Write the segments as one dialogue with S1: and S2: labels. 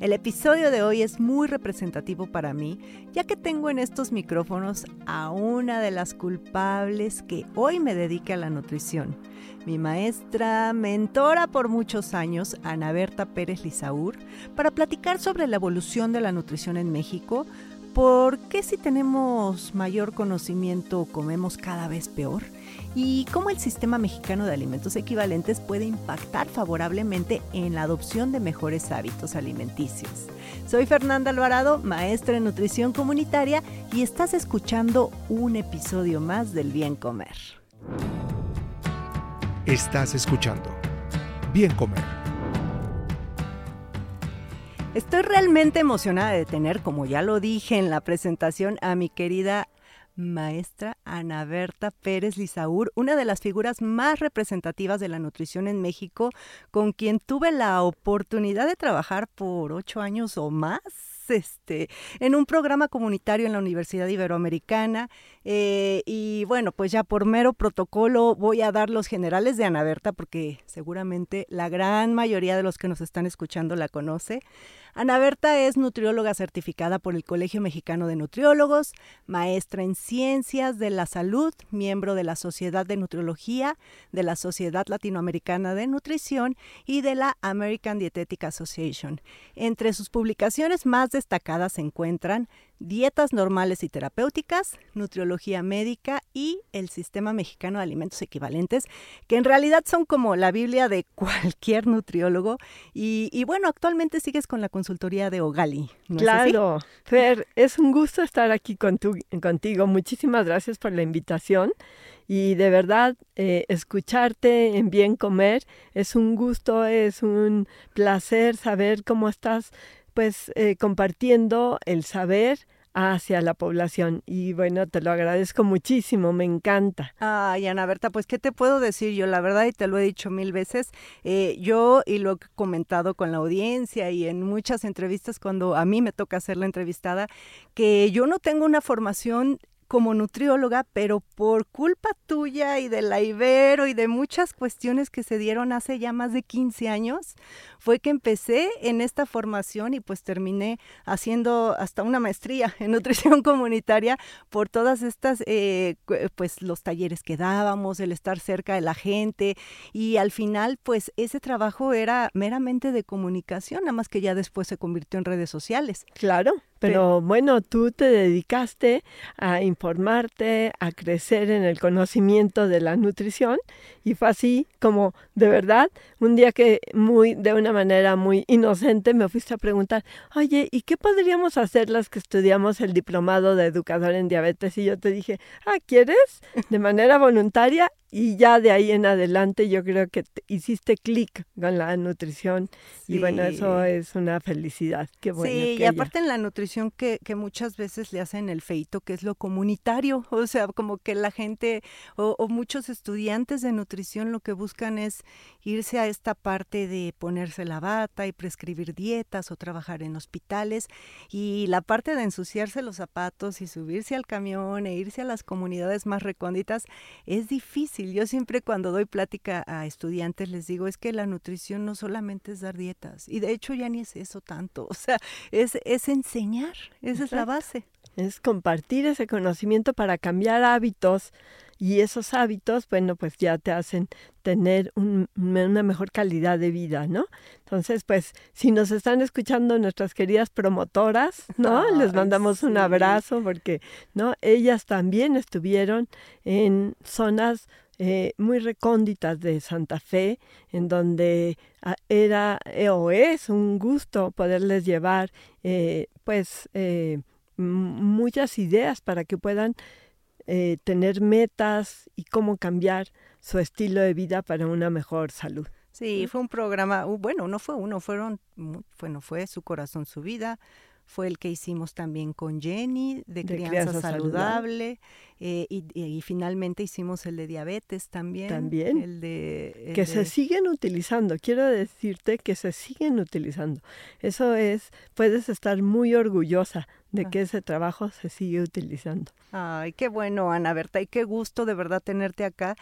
S1: El episodio de hoy es muy representativo para mí, ya que tengo en estos micrófonos a una de las culpables que hoy me dedica a la nutrición. Mi maestra, mentora por muchos años, Ana Berta Pérez Lizaur, para platicar sobre la evolución de la nutrición en México, por qué si tenemos mayor conocimiento comemos cada vez peor y cómo el sistema mexicano de alimentos equivalentes puede impactar favorablemente en la adopción de mejores hábitos alimenticios. Soy Fernanda Alvarado, maestra en nutrición comunitaria y estás escuchando un episodio más del Bien Comer.
S2: Estás escuchando Bien Comer.
S1: Estoy realmente emocionada de tener, como ya lo dije en la presentación, a mi querida maestra Ana Berta Pérez Lizaur, una de las figuras más representativas de la nutrición en México, con quien tuve la oportunidad de trabajar por ocho años o más este, en un programa comunitario en la Universidad Iberoamericana. Eh, y bueno, pues ya por mero protocolo voy a dar los generales de Ana Berta, porque seguramente la gran mayoría de los que nos están escuchando la conoce. Ana Berta es nutrióloga certificada por el Colegio Mexicano de Nutriólogos, maestra en Ciencias de la Salud, miembro de la Sociedad de Nutriología, de la Sociedad Latinoamericana de Nutrición y de la American Dietetic Association. Entre sus publicaciones más destacadas se encuentran dietas normales y terapéuticas, nutriología médica y el Sistema Mexicano de Alimentos Equivalentes, que en realidad son como la Biblia de cualquier nutriólogo. Y, bueno, actualmente sigues con la consultoría de Ogali.
S3: claro, Fer, es un gusto estar aquí con contigo. Muchísimas gracias por la invitación. Y de verdad, eh, escucharte en Bien Comer es un gusto, es un placer saber cómo estás pues eh, compartiendo el saber hacia la población. Y bueno, te lo agradezco muchísimo, me encanta.
S1: Ay, Ana Berta, pues, ¿qué te puedo decir yo? La verdad, y te lo he dicho mil veces, eh, yo y lo he comentado con la audiencia y en muchas entrevistas cuando a mí me toca ser la entrevistada, que yo no tengo una formación como nutrióloga, pero por culpa tuya y de la Ibero y de muchas cuestiones que se dieron hace ya más de 15 años, fue que empecé en esta formación y pues terminé haciendo hasta una maestría en nutrición comunitaria por todas estas, eh, pues los talleres que dábamos, el estar cerca de la gente y al final pues ese trabajo era meramente de comunicación, nada más que ya después se convirtió en redes sociales.
S3: Claro. Pero bueno, tú te dedicaste a informarte, a crecer en el conocimiento de la nutrición y fue así como de verdad un día que muy de una manera muy inocente me fuiste a preguntar, "Oye, ¿y qué podríamos hacer las que estudiamos el diplomado de educador en diabetes?" Y yo te dije, "Ah, ¿quieres?" De manera voluntaria y ya de ahí en adelante yo creo que hiciste clic con la nutrición y bueno, eso es una felicidad. Qué bueno.
S1: Sí, y aparte en la nutrición que, que, muchas veces le hacen el feito, que es lo comunitario, o sea, como que la gente o, o, muchos estudiantes de nutrición lo que buscan es irse a esta parte de ponerse la bata y prescribir dietas o trabajar en hospitales y la parte de ensuciarse los zapatos y subirse al camión e irse a las comunidades más recónditas es difícil yo siempre cuando doy plática a estudiantes les digo, es que la nutrición no solamente es dar dietas, y de hecho ya ni es eso tanto, o sea, es, es enseñar, esa es la base.
S3: Es compartir ese conocimiento para cambiar hábitos y esos hábitos, bueno, pues ya te hacen tener una mejor calidad de vida, ¿no? Entonces, pues, si nos están escuchando nuestras queridas promotoras, ¿no? Les mandamos un abrazo porque, ¿no? Ellas también estuvieron en zonas eh, muy recónditas de Santa Fe, en donde ah, era eh, o es un gusto poderles llevar, eh, pues, muchas ideas para que puedan tener metas y cómo cambiar su estilo de vida para una mejor salud.
S1: Sí, fue un programa, bueno, no fue uno, fueron, bueno, fue Su Corazón, Su Vida, fue el que hicimos también con Jenny, de, crianza, saludable, eh, y, finalmente hicimos el de diabetes también.
S3: También.
S1: El de...
S3: que se siguen utilizando, quiero decirte que se siguen utilizando. Eso es, puedes estar muy orgullosa de ah. que ese trabajo se sigue utilizando.
S1: Ay, qué bueno, Ana Berta, y qué gusto de verdad tenerte acá.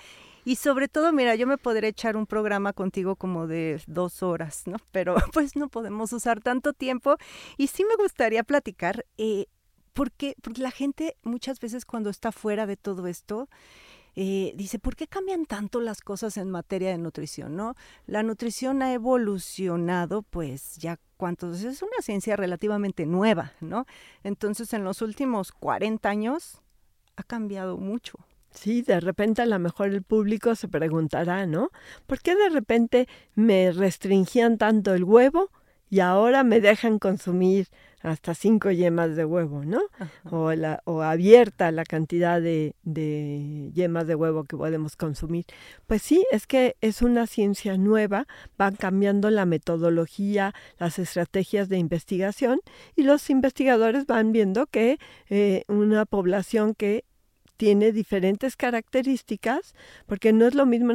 S1: Y sobre todo, mira, yo me podré echar un programa contigo como de dos horas, ¿no? Pero pues no podemos usar tanto tiempo. Y sí me gustaría platicar, eh, porque, porque la gente muchas veces cuando está fuera de todo esto, eh, dice, ¿por qué cambian tanto las cosas en materia de nutrición? ¿no? La nutrición ha evolucionado, pues ya cuántos, es una ciencia relativamente nueva, ¿no? Entonces, en los últimos 40 años ha cambiado mucho.
S3: Sí, de repente a lo mejor el público se preguntará, ¿no? ¿Por qué de repente me restringían tanto el huevo y ahora me dejan consumir hasta cinco yemas de huevo, ¿no? O, la, o abierta la cantidad de, de, yemas de huevo que podemos consumir. Pues sí, es que es una ciencia nueva, van cambiando la metodología, las estrategias de investigación y los investigadores van viendo que eh, una población que tiene diferentes características, porque no es lo mismo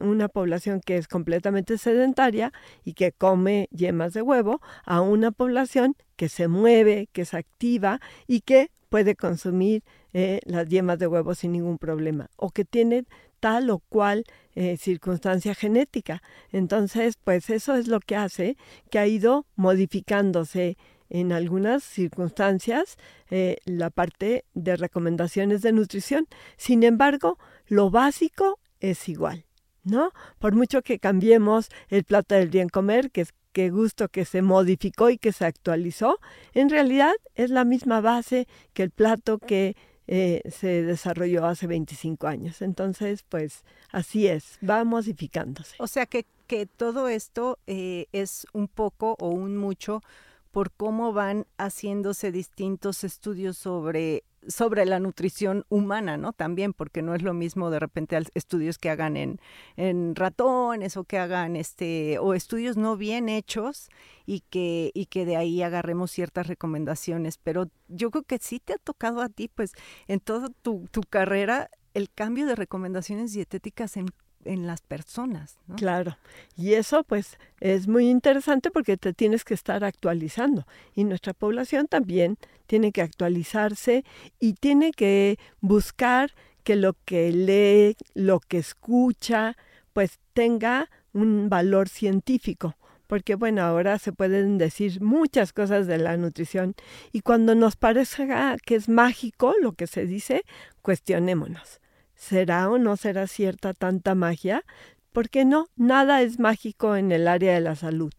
S3: una, población que es completamente sedentaria y que come yemas de huevo, a una población que se mueve, que es activa y que puede consumir eh, las yemas de huevo sin ningún problema, o que tiene tal o cual eh, circunstancia genética. Entonces, pues eso es lo que hace que ha ido modificándose en algunas circunstancias eh, la parte de recomendaciones de nutrición. Sin embargo, lo básico es igual, ¿no? Por mucho que cambiemos el plato del bien comer, que gusto que se modificó y que se actualizó, en realidad es la misma base que el plato que eh, se desarrolló hace 25 años. Entonces, pues así es, va modificándose.
S1: O sea que, que todo esto eh, es un poco o un mucho por cómo van haciéndose distintos estudios sobre sobre la nutrición humana, ¿no? También, porque no es lo mismo de repente estudios que hagan en, en ratones o que hagan este, o estudios no bien hechos y que, y que de ahí agarremos ciertas recomendaciones. Pero yo creo que sí te ha tocado a ti, pues, en toda tu, tu carrera, el cambio de recomendaciones dietéticas en en las personas. ¿no?
S3: Claro, y eso pues es muy interesante porque te tienes que estar actualizando y nuestra población también tiene que actualizarse y tiene que buscar que lo que lee, lo que escucha, pues tenga un valor científico porque bueno, ahora se pueden decir muchas cosas de la nutrición y cuando nos parezca que es mágico lo que se dice, cuestionémonos. ¿Será o no será cierta tanta magia? Porque no, nada es mágico en el área de la salud.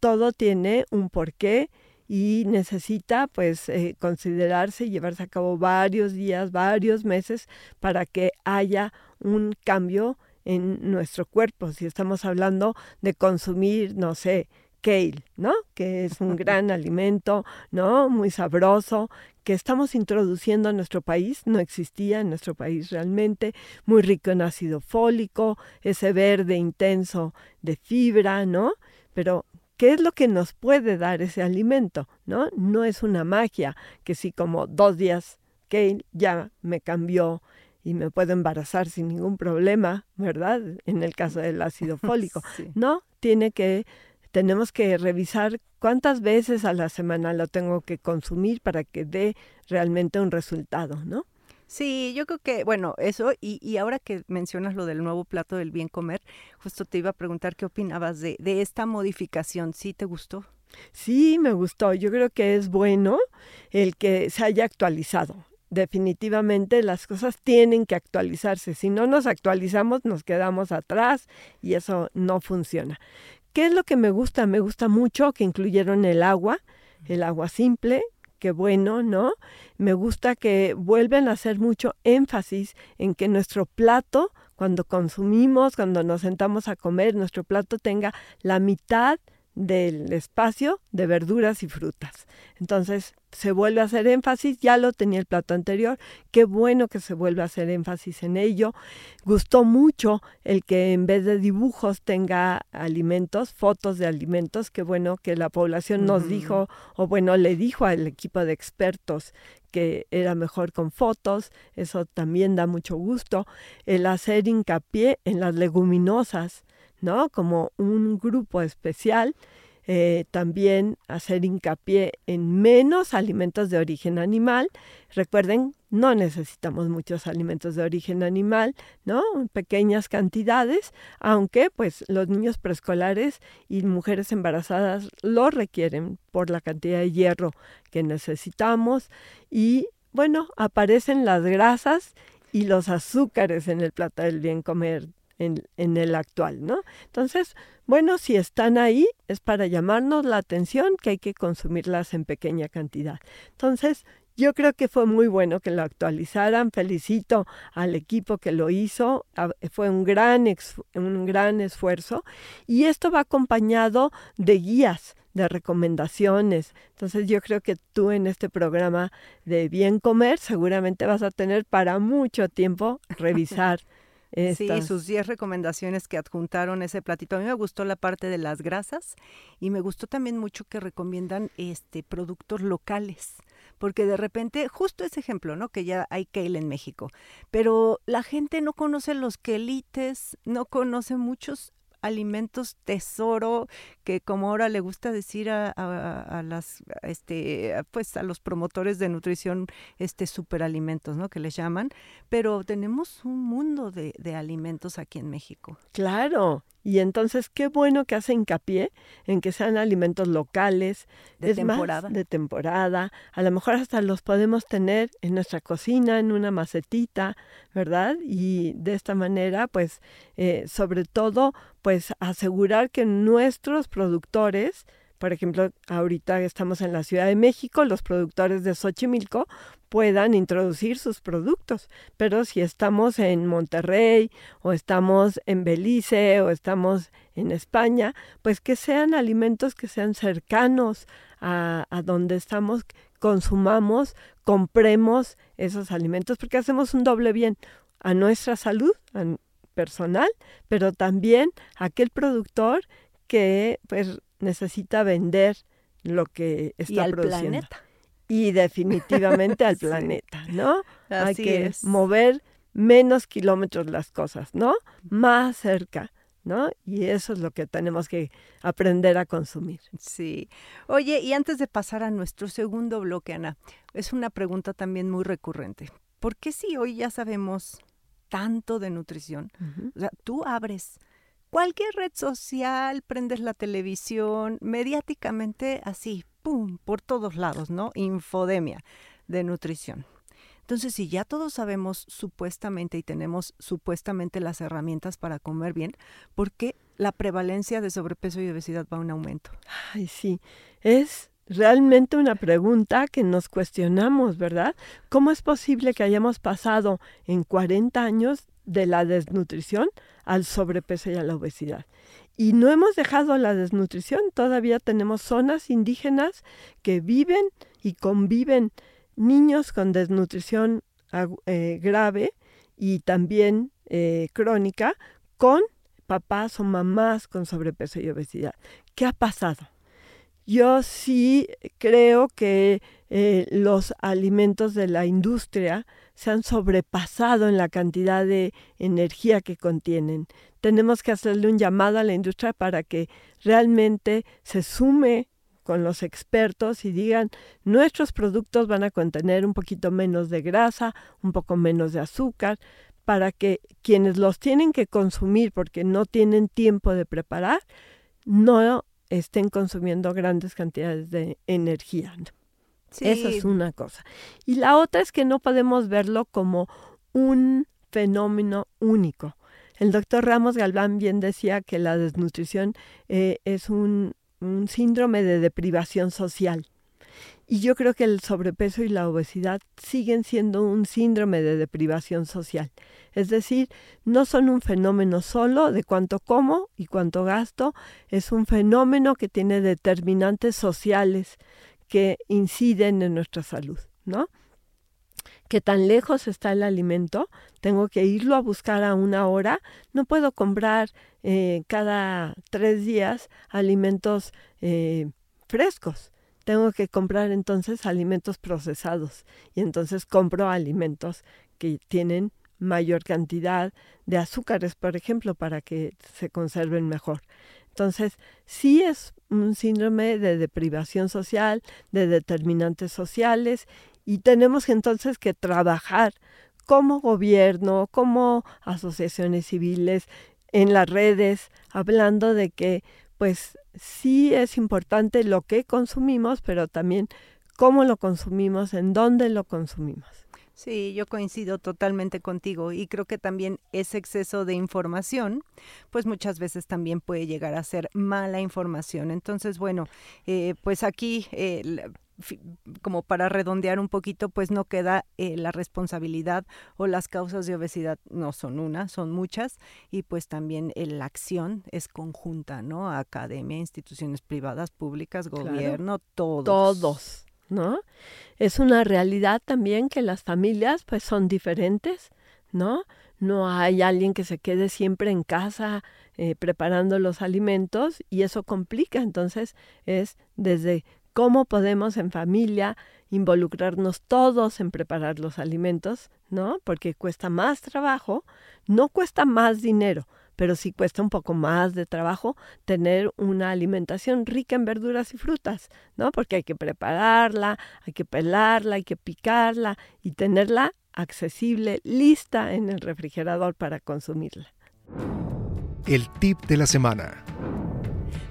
S3: Todo tiene un porqué y necesita pues eh, considerarse y llevarse a cabo varios días, varios meses para que haya un cambio en nuestro cuerpo. Si estamos hablando de consumir, no sé, kale, ¿no? Que es un gran alimento, ¿no? Muy sabroso, que estamos introduciendo en nuestro país, no existía en nuestro país realmente, muy rico en ácido fólico, ese verde intenso de fibra, ¿no? Pero ¿qué es lo que nos puede dar ese alimento? ¿No? No es una magia que si como dos días que ya me cambió y me puedo embarazar sin ningún problema, ¿verdad? En el caso del ácido fólico. No, tiene que tenemos que revisar cuántas veces a la semana lo tengo que consumir para que dé realmente un resultado, ¿no?
S1: Sí, yo creo que, bueno, eso, y, y, ahora que mencionas lo del nuevo plato del bien comer, justo te iba a preguntar qué opinabas de, de esta modificación, ¿sí te gustó?
S3: Sí, me gustó, yo creo que es bueno el que se haya actualizado. Definitivamente las cosas tienen que actualizarse. Si no nos actualizamos, nos quedamos atrás y eso no funciona. ¿Qué es lo que me gusta? Me gusta mucho que incluyeron el agua, el agua simple, qué bueno, ¿no? Me gusta que vuelven a hacer mucho énfasis en que nuestro plato, cuando consumimos, cuando nos sentamos a comer, nuestro plato tenga la mitad del espacio de verduras y frutas. Entonces se vuelve a hacer énfasis, ya lo tenía el plato anterior, qué bueno que se vuelve a hacer énfasis en ello. Gustó mucho el que en vez de dibujos tenga alimentos, fotos de alimentos, qué bueno que la población nos dijo, o bueno, le dijo al equipo de expertos que era mejor con fotos, eso también da mucho gusto. El hacer hincapié en las leguminosas, ¿no? Como un grupo especial eh, también hacer hincapié en menos alimentos de origen animal. Recuerden, no necesitamos muchos alimentos de origen animal, ¿no? Pequeñas cantidades, aunque pues los niños preescolares y mujeres embarazadas lo requieren por la cantidad de hierro que necesitamos y bueno, aparecen las grasas y los azúcares en el plato del bien comer en, en, el actual, ¿no? Entonces, bueno, si están ahí es para llamarnos la atención que hay que consumirlas en pequeña cantidad. Entonces, yo creo que fue muy bueno que lo actualizaran. Felicito al equipo que lo hizo. Fue un gran, un gran esfuerzo. Y esto va acompañado de guías, de recomendaciones. Entonces yo creo que tú en este programa de Bien Comer seguramente vas a tener para mucho tiempo revisar
S1: Sí, sus 10 recomendaciones que adjuntaron ese platito. A mí me gustó la parte de las grasas y me gustó también mucho que recomiendan este productos locales porque de repente, justo ese ejemplo, ¿no? Que ya hay kale en México, pero la gente no conoce los quelites, no conoce muchos alimentos tesoro que como ahora le gusta decir a, las este pues a los promotores de nutrición este superalimentos no que les llaman pero tenemos un mundo de, de alimentos aquí en México.
S3: Claro y entonces qué bueno que hace hincapié en que sean alimentos locales,
S1: de temporada.
S3: de temporada. A lo mejor hasta los podemos tener en nuestra cocina, en una macetita, ¿verdad? Y de esta manera, pues, eh, sobre todo, pues asegurar que nuestros productores por ejemplo, ahorita estamos en la Ciudad de México, los productores de Xochimilco puedan introducir sus productos, pero si estamos en Monterrey o estamos en Belice o estamos en España, pues que sean alimentos que sean cercanos a, donde estamos, consumamos, compremos esos alimentos, porque hacemos un doble bien a nuestra salud personal, pero también a aquel productor que pues necesita vender lo que está y al Planeta. Y definitivamente al planeta, ¿no? Hay que mover menos kilómetros las cosas, ¿no? Más cerca. ¿No? Y eso es lo que tenemos que aprender a consumir.
S1: Sí. Oye, y antes de pasar a nuestro segundo bloque, Ana, es una pregunta también muy recurrente. ¿Por qué si hoy ya sabemos tanto de nutrición? O sea, tú abres cualquier red social, prendes la televisión, mediáticamente así, ¡pum!, por todos lados, ¿no? Infodemia de nutrición. Entonces, si ya todos sabemos supuestamente y tenemos supuestamente las herramientas para comer bien, ¿por qué la prevalencia de sobrepeso y obesidad va un aumento?
S3: Ay, sí, es realmente una pregunta que nos cuestionamos, ¿verdad? ¿Cómo es posible que hayamos pasado en 40 años de la desnutrición al sobrepeso y a la obesidad. Y no hemos dejado la desnutrición, todavía tenemos zonas indígenas que viven y conviven niños con desnutrición eh, grave y también eh, crónica con papás o mamás con sobrepeso y obesidad. ¿Qué ha pasado? Yo sí creo que eh, los alimentos de la industria se han sobrepasado en la cantidad de energía que contienen. Tenemos que hacerle un llamado a la industria para que realmente se sume con los expertos y digan, nuestros productos van a contener un poquito menos de grasa, un poco menos de azúcar, para que quienes los tienen que consumir porque no tienen tiempo de preparar, no estén consumiendo grandes cantidades de energía. Eso es una cosa. Y la otra es que no podemos verlo como un fenómeno único. El doctor Ramos Galván bien decía que la desnutrición eh, es un, un síndrome de deprivación social. Y yo creo que el sobrepeso y la obesidad siguen siendo un síndrome de deprivación social. Es decir, no son un fenómeno solo de cuánto como y cuánto gasto, es un fenómeno que tiene determinantes sociales que inciden en nuestra salud, ¿no? que tan lejos está el alimento, tengo que irlo a buscar a una hora, no puedo comprar eh, cada tres días alimentos eh, frescos. Tengo que comprar entonces alimentos procesados y entonces compro alimentos que tienen mayor cantidad de azúcares, por ejemplo, para que se conserven mejor. Entonces, sí es un síndrome de deprivación social, de determinantes sociales y tenemos entonces que trabajar como gobierno, como asociaciones civiles, en las redes, hablando de que pues sí es importante lo que consumimos, pero también cómo lo consumimos, en dónde lo consumimos.
S1: Sí, yo coincido totalmente contigo y creo que también ese exceso de información, pues muchas veces también puede llegar a ser mala información. Entonces, bueno, eh, pues aquí eh, como para redondear un poquito, pues no queda eh, la responsabilidad o las causas de obesidad no son una, son muchas y pues también eh, la acción es conjunta, ¿no? Academia, instituciones privadas, públicas, gobierno, todos.
S3: Todos, ¿no? Es una realidad también que las familias pues son diferentes, ¿no? No hay alguien que se quede siempre en casa eh, preparando los alimentos y eso complica. Entonces es desde cómo podemos en familia involucrarnos todos en preparar los alimentos, ¿no? Porque cuesta más trabajo, no cuesta más dinero, pero sí cuesta un poco más de trabajo tener una alimentación rica en verduras y frutas, ¿no? Porque hay que prepararla, hay que pelarla, hay que picarla y tenerla accesible, lista en el refrigerador para consumirla.
S2: El tip de la semana.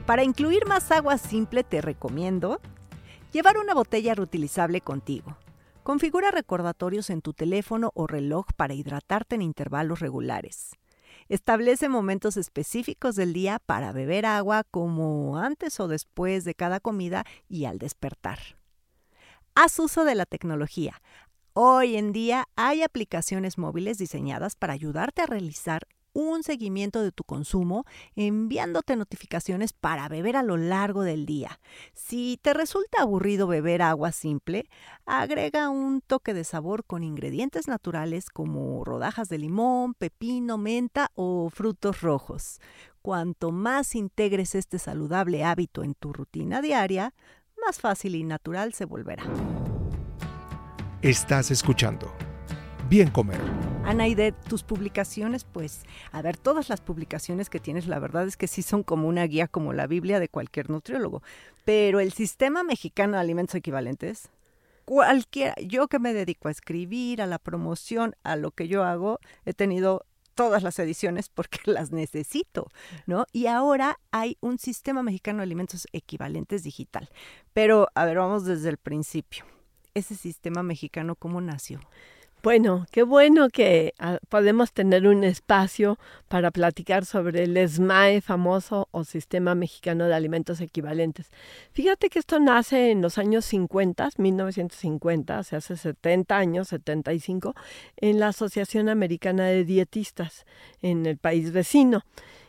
S1: Para incluir más agua simple te recomiendo Llevar una botella reutilizable contigo. Configura recordatorios en tu teléfono o reloj para hidratarte en intervalos regulares. Establece momentos específicos del día para beber agua como antes o después de cada comida y al despertar. Haz uso de la tecnología. Hoy en día hay aplicaciones móviles diseñadas para ayudarte a realizar un seguimiento de tu consumo enviándote notificaciones para beber a lo largo del día. Si te resulta aburrido beber agua simple, agrega un toque de sabor con ingredientes naturales como rodajas de limón, pepino, menta o frutos rojos. Cuanto más integres este saludable hábito en tu rutina diaria, más fácil y natural se volverá.
S2: Estás escuchando Bien Comer.
S1: Ana, y de tus publicaciones, pues, a ver, todas las publicaciones que tienes, la verdad es que sí son como una guía, como la Biblia de cualquier nutriólogo. Pero el sistema mexicano de alimentos equivalentes, cualquiera, yo que me dedico a escribir, a la promoción, a lo que yo hago, he tenido todas las ediciones porque las necesito, ¿no? Y ahora hay un sistema mexicano de alimentos equivalentes digital. Pero, a ver, vamos desde el principio. Ese sistema mexicano, ¿cómo nació?
S3: Bueno, qué bueno que ah, podemos tener un espacio para platicar sobre el SMAE famoso o Sistema Mexicano de Alimentos Equivalentes. Fíjate que esto nace en los años 50, 1950, o sea, hace 70 años, 75, en la Asociación Americana de Dietistas en el país vecino.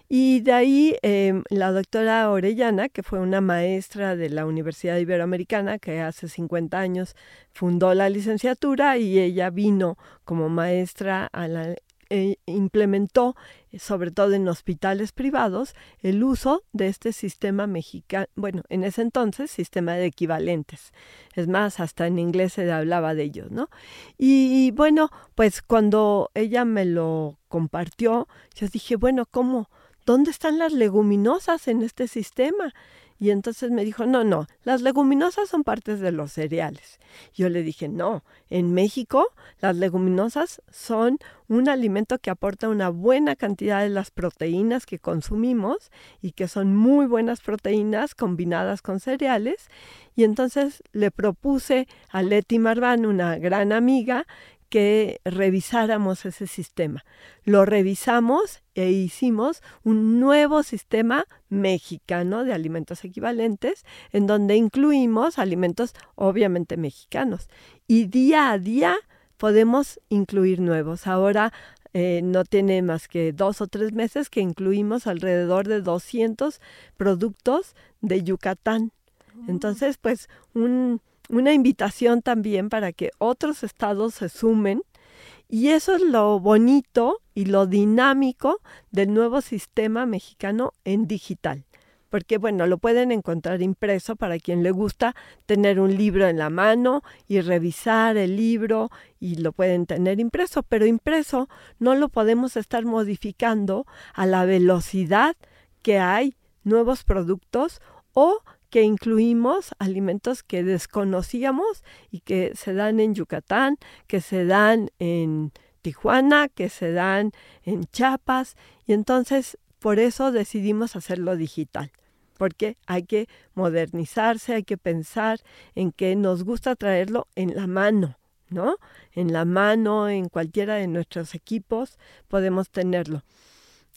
S3: Y de ahí em, la doctora Orellana, que fue una maestra de la Universidad Iberoamericana, que hace 50 años fundó la licenciatura y ella vino como maestra a la e implementó, sobre todo en hospitales privados, el uso de este sistema mexicano, bueno, en ese entonces, sistema de equivalentes. Es más, hasta en inglés se hablaba de ellos, ¿no? Y, y bueno, pues cuando ella me lo compartió, yo dije, bueno, ¿cómo? ¿Dónde están las leguminosas en este sistema? Y entonces me dijo, no, no, las leguminosas son partes de los cereales. Yo le dije, no, en México las leguminosas son un alimento que aporta una buena cantidad de las proteínas que consumimos y que son muy buenas proteínas combinadas con cereales. Y entonces le propuse a Leti Marván, una gran amiga, que revisáramos ese sistema. Lo revisamos e hicimos un nuevo sistema mexicano de alimentos equivalentes en donde incluimos alimentos obviamente mexicanos. Y día a día podemos incluir nuevos. Ahora eh, no tiene más que dos o tres meses que incluimos alrededor de 200 productos de Yucatán. Mm. Entonces, pues una invitación también para que otros estados se sumen. Y eso es lo bonito y lo dinámico del nuevo sistema mexicano en digital porque bueno, lo pueden encontrar impreso para quien le gusta tener un libro en la mano y revisar el libro y lo pueden tener impreso, pero impreso no lo podemos estar modificando a la velocidad que hay nuevos productos o que incluimos alimentos que desconocíamos y que se dan en Yucatán, que se dan en Tijuana, que se dan en Chiapas y entonces por eso decidimos hacerlo digital, porque hay que modernizarse, hay que pensar en que nos gusta traerlo en la mano, ¿no? En la mano, en cualquiera de nuestros equipos podemos tenerlo.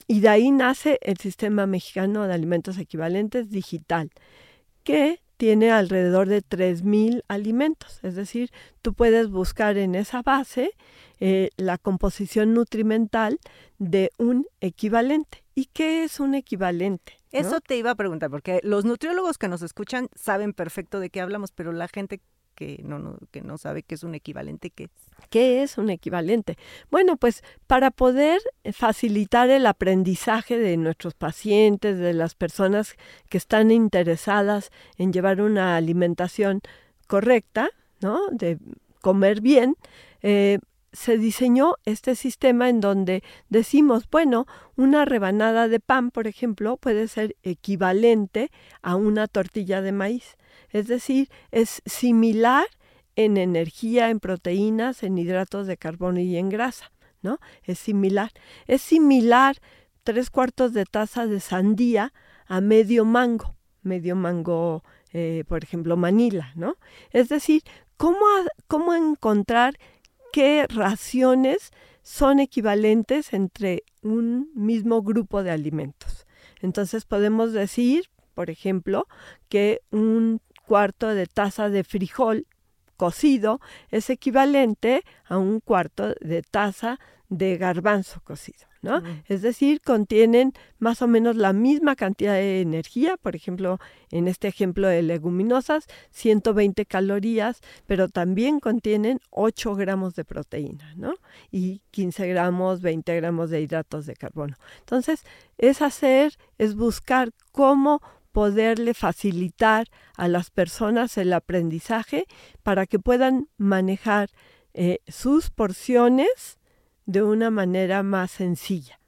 S3: Y de ahí nace el Sistema Mexicano de Alimentos Equivalentes Digital, que tiene alrededor de 3.000 alimentos. Es decir, tú puedes buscar en esa base eh, la composición nutrimental de un equivalente. ¿Y qué es un equivalente?
S1: Eso te iba a preguntar, porque los nutriólogos que nos escuchan saben perfecto de qué hablamos, pero la gente que no, que no sabe qué es un equivalente, ¿qué es?
S3: ¿Qué es un equivalente? Bueno, pues para poder facilitar el aprendizaje de nuestros pacientes, de las personas que están interesadas en llevar una alimentación correcta, ¿no? De comer bien, eh, se diseñó este sistema en donde decimos, bueno, una rebanada de pan, por ejemplo, puede ser equivalente a una tortilla de maíz. Es decir, es similar en energía, en proteínas, en hidratos de carbono y en grasa, ¿no? Es similar. Es similar tres cuartos de taza de sandía a medio mango, medio mango, eh, por ejemplo, Manila, ¿no? Es decir, ¿cómo, cómo encontrar qué raciones son equivalentes entre un mismo grupo de alimentos. Entonces podemos decir, por ejemplo, que un cuarto de taza de frijol cocido es equivalente a un cuarto de taza de garbanzo cocido. ¿no? Es decir, contienen más o menos la misma cantidad de energía, por ejemplo, en este ejemplo de leguminosas, 120 calorías, pero también contienen 8 gramos de proteína, ¿no? Y 15 gramos, 20 gramos de hidratos de carbono. Entonces, es hacer, es buscar cómo poderle facilitar a las personas el aprendizaje para que puedan manejar eh, sus porciones de una manera más sencilla.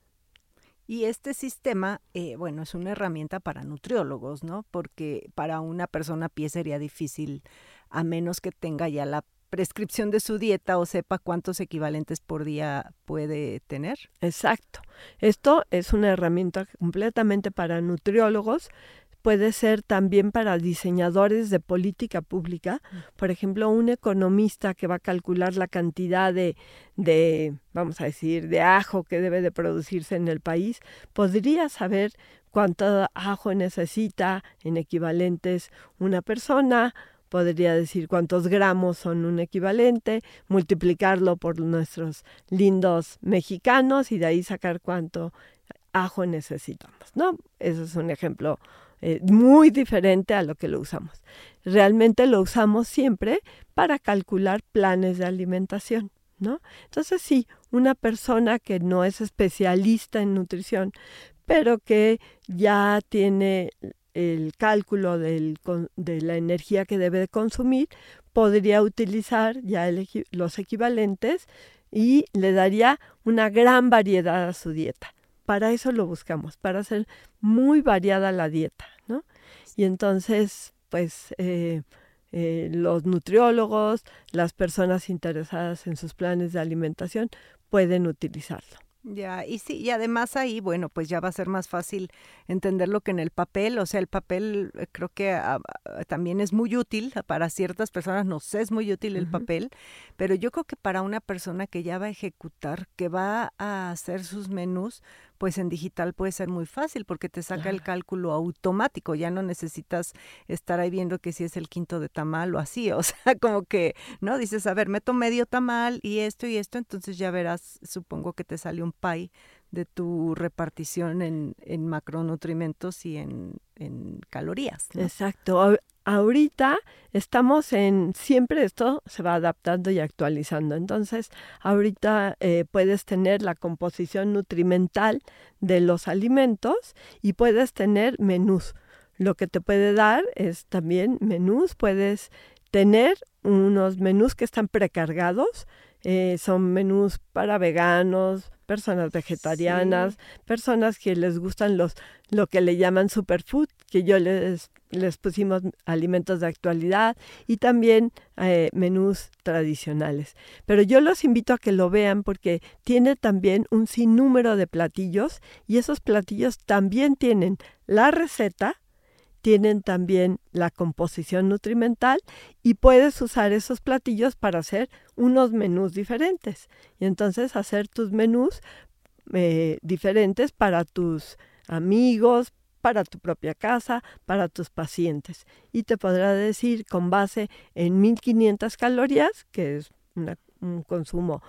S1: Y este sistema, eh, bueno, es una herramienta para nutriólogos, ¿no? Porque para una persona a pie sería difícil, a menos que tenga ya la prescripción de su dieta o sepa cuántos equivalentes por día puede tener.
S3: Exacto. Esto es una herramienta completamente para nutriólogos puede ser también para diseñadores de política pública. Mm. Por ejemplo, un economista que va a calcular la cantidad de, de, vamos a decir, de ajo que debe de producirse en el país, podría saber cuánto ajo necesita en equivalentes una persona, podría decir cuántos gramos son un equivalente, multiplicarlo por nuestros lindos mexicanos y de ahí sacar cuánto ajo necesitamos, ¿no? Eso es un ejemplo eh, muy diferente a lo que lo usamos. Realmente lo usamos siempre para calcular planes de alimentación. ¿No? Entonces sí, una persona que no es especialista en nutrición, pero que ya tiene el cálculo de la energía que debe de consumir, podría utilizar ya los equivalentes y le daría una gran variedad a su dieta para eso lo buscamos, para hacer muy variada la dieta, ¿no? Y entonces, pues, eh, eh, los nutriólogos, las personas interesadas en sus planes de alimentación pueden utilizarlo.
S1: Ya, y sí, y además ahí, bueno, pues ya va a ser más fácil entenderlo que en el papel, o sea, el papel eh, creo que ah, ah, también es muy útil para ciertas personas, no sé, es muy útil el papel, pero yo creo que para una persona que ya va a ejecutar, que va a hacer sus menús, pues en digital puede ser muy fácil porque te saca el cálculo automático, ya no necesitas estar ahí viendo que si es el quinto de tamal o así, o sea, como que, ¿no? Dices, a ver, meto medio tamal y esto y esto, entonces ya verás, supongo que te sale un pie de tu repartición en, en macronutrimentos y en, en calorías.
S3: Exacto. Ahorita estamos en, siempre esto se va adaptando y actualizando. Entonces, ahorita eh, puedes tener la composición nutrimental de los alimentos y puedes tener menús. Lo que te puede dar es también menús, puedes tener unos menús que están precargados, eh, son menús para veganos, personas vegetarianas, personas que les gustan los lo que le llaman superfood, que yo les, les pusimos alimentos de actualidad y también eh, menús tradicionales. Pero yo los invito a que lo vean porque tiene también un sinnúmero de platillos y esos platillos también tienen la receta, tienen también la composición nutrimental y puedes usar esos platillos para hacer unos menús diferentes. Y entonces hacer tus menús eh, diferentes para tus amigos, para tu propia casa, para tus pacientes. Y te podrá decir con base en 1500 calorías, que es un consumo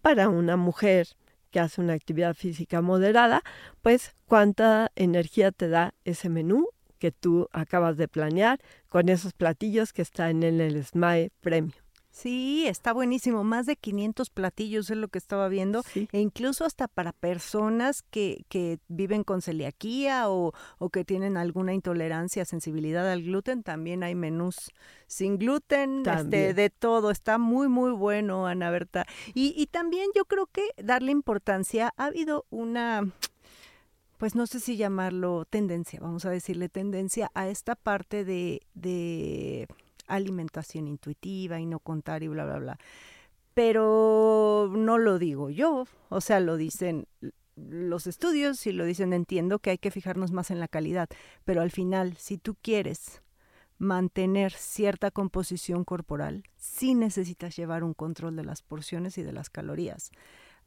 S3: para una mujer que hace una actividad física moderada, pues cuánta energía te da ese menú que tú acabas de planear con esos platillos que están en el SMAE Premium.
S1: Sí, está buenísimo. Más de 500 platillos es lo que estaba viendo. E incluso hasta para personas que, que viven con celiaquía o, o, que tienen alguna intolerancia, sensibilidad al gluten, también hay menús sin gluten, este, de todo. Está muy, muy bueno, Ana Berta. Y, y también yo creo que darle importancia, ha habido una pues no sé si llamarlo tendencia, vamos a decirle tendencia a esta parte de, alimentación intuitiva y no contar y bla, bla, bla. Pero no lo digo yo, o sea, lo dicen los estudios y lo dicen, entiendo que hay que fijarnos más en la calidad, pero al final, si tú quieres mantener cierta composición corporal, sí necesitas llevar un control de las porciones y de las calorías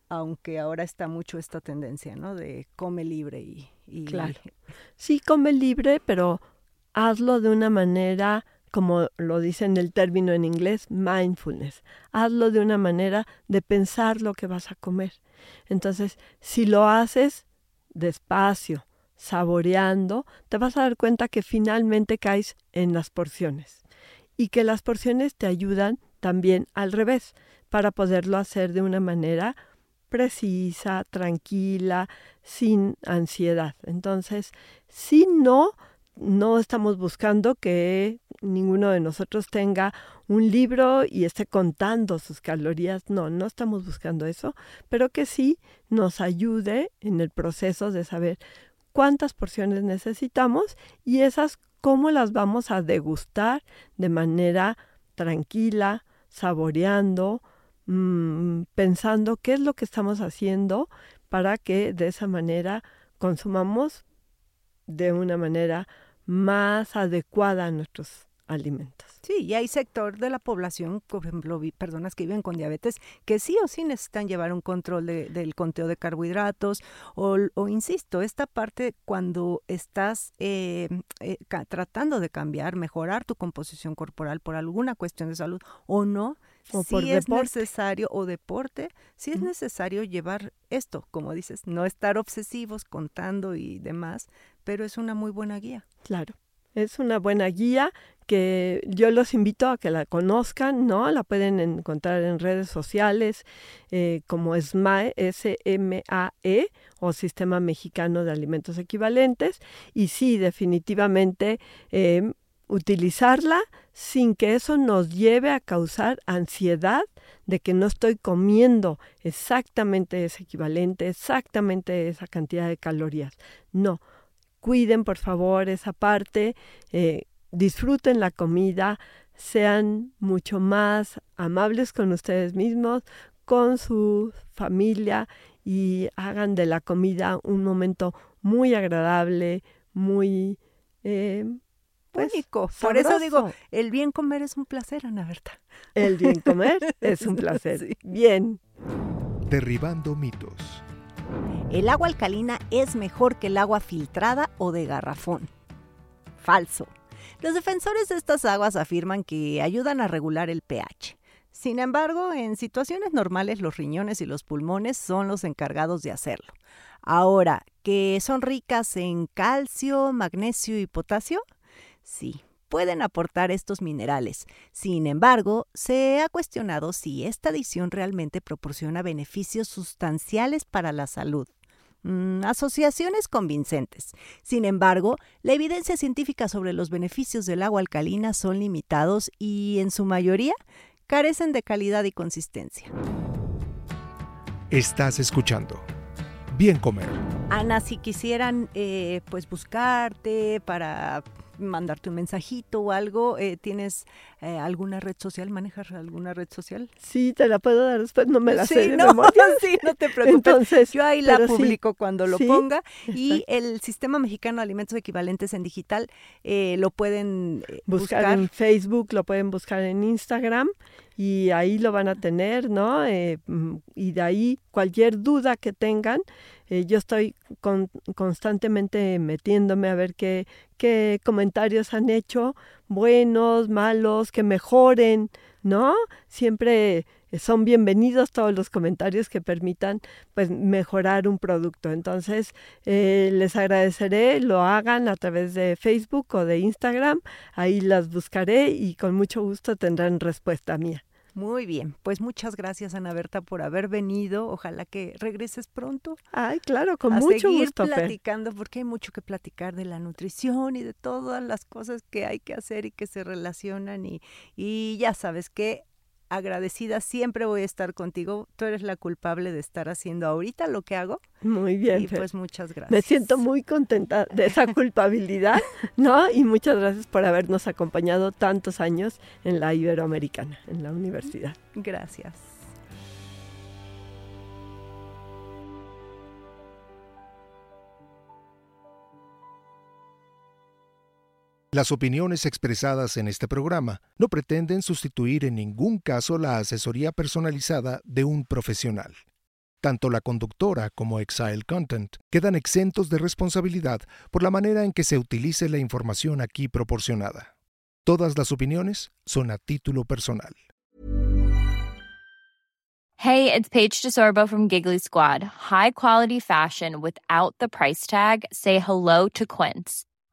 S1: aunque ahora está mucho esta tendencia, ¿no? De come libre y,
S3: Claro. Sí, come libre, pero hazlo de una manera, como lo dice en el término en inglés, mindfulness. Hazlo de una manera de pensar lo que vas a comer. Entonces, si lo haces despacio, saboreando, te vas a dar cuenta que finalmente caes en las porciones y que las porciones te ayudan también al revés para poderlo hacer de una manera precisa, tranquila, sin ansiedad. Entonces, si no, no estamos buscando que ninguno de nosotros tenga un libro y esté contando sus calorías. No, no estamos buscando eso, pero que sí nos ayude en el proceso de saber cuántas porciones necesitamos y esas cómo las vamos a degustar de manera tranquila, saboreando, Mm, pensando qué es lo que estamos haciendo para que de esa manera consumamos de una manera más adecuada a nuestros alimentos.
S1: Sí, y hay sector de la población, por ejemplo, personas que viven con diabetes, que sí o sí necesitan llevar un control del conteo de carbohidratos, o, insisto, esta parte cuando estás eh, eh, tratando de cambiar, mejorar tu composición corporal por alguna cuestión de salud o no, o si es necesario, o deporte, si es necesario llevar esto, como dices, no estar obsesivos contando y demás, pero es una muy buena guía.
S3: Claro. Es una buena guía que yo los invito a que la conozcan, ¿no? La pueden encontrar en redes sociales eh, como SMAE, S-M-A-E, o Sistema Mexicano de Alimentos Equivalentes. Y sí, definitivamente eh, utilizarla sin que eso nos lleve a causar ansiedad de que no estoy comiendo exactamente ese equivalente, exactamente esa cantidad de calorías. No, cuiden por favor esa parte, eh, disfruten la comida, sean mucho más amables con ustedes mismos, con su familia y hagan de la comida un momento muy agradable, muy... Eh, pues,
S1: Único. Por eso digo, el bien comer es un placer, Ana Berta.
S3: El bien comer es un placer.
S1: Sí.
S3: Bien.
S2: Derribando mitos.
S1: El agua alcalina es mejor que el agua filtrada o de garrafón. Falso. Los defensores de estas aguas afirman que ayudan a regular el pH. Sin embargo, en situaciones normales los riñones y los pulmones son los encargados de hacerlo. Ahora, ¿que son ricas en calcio, magnesio y potasio? Sí, pueden aportar estos minerales. Sin embargo, se ha cuestionado si esta adición realmente proporciona beneficios sustanciales para la salud. Mm, asociaciones convincentes. Sin embargo, la evidencia científica sobre los beneficios del agua alcalina son limitados y, en su mayoría, carecen de calidad y consistencia.
S2: Estás escuchando. Bien comer.
S1: Ana, si quisieran eh, pues buscarte para mandarte un mensajito o algo, eh, ¿tienes eh, alguna red social? ¿Manejas alguna red social?
S3: Sí, te la puedo dar después, no me la
S1: sí,
S3: sé de
S1: no,
S3: memoria.
S1: sí, no te preocupes.
S3: Entonces,
S1: Yo ahí la
S3: sí,
S1: publico cuando lo ponga y el Sistema Mexicano de Alimentos Equivalentes en Digital eh, lo pueden eh,
S3: buscar,
S1: buscar.
S3: en Facebook, lo pueden buscar en Instagram y ahí lo van a tener, ¿no? Eh, mm, y de ahí cualquier duda que tengan, eh, yo estoy con- constantemente metiéndome a ver qué, comentarios han hecho, buenos, malos, que mejoren, ¿no? Siempre eh, son bienvenidos todos los comentarios que permitan pues mejorar un producto. Entonces, eh, les agradeceré, lo hagan a través de Facebook o de Instagram, ahí las buscaré y con mucho gusto tendrán respuesta mía.
S1: Muy bien, pues muchas gracias Ana Berta por haber venido. Ojalá que regreses pronto
S3: Ay, claro, con
S1: a
S3: mucho
S1: seguir
S3: gusto,
S1: platicando porque hay mucho que platicar de la nutrición y de todas las cosas que hay que hacer y que se relacionan y, y ya sabes que agradecida siempre voy a estar contigo. Tú eres la culpable de estar haciendo ahorita lo que hago
S3: Muy bien,
S1: y
S3: Fer.
S1: pues muchas gracias.
S3: Me siento muy contenta de esa culpabilidad, ¿no? Y muchas gracias por habernos acompañado tantos años en la Iberoamericana, en la universidad.
S1: Gracias.
S2: Las opiniones expresadas en este programa no pretenden sustituir en ningún caso la asesoría personalizada de un profesional. Tanto la conductora como Exile Content quedan exentos de responsabilidad por la manera en que se utilice la información aquí proporcionada. Todas las opiniones son a título personal.
S4: Hey, it's Paige DeSorbo from Giggly Squad. High quality fashion without the price tag. Say hello to Quince.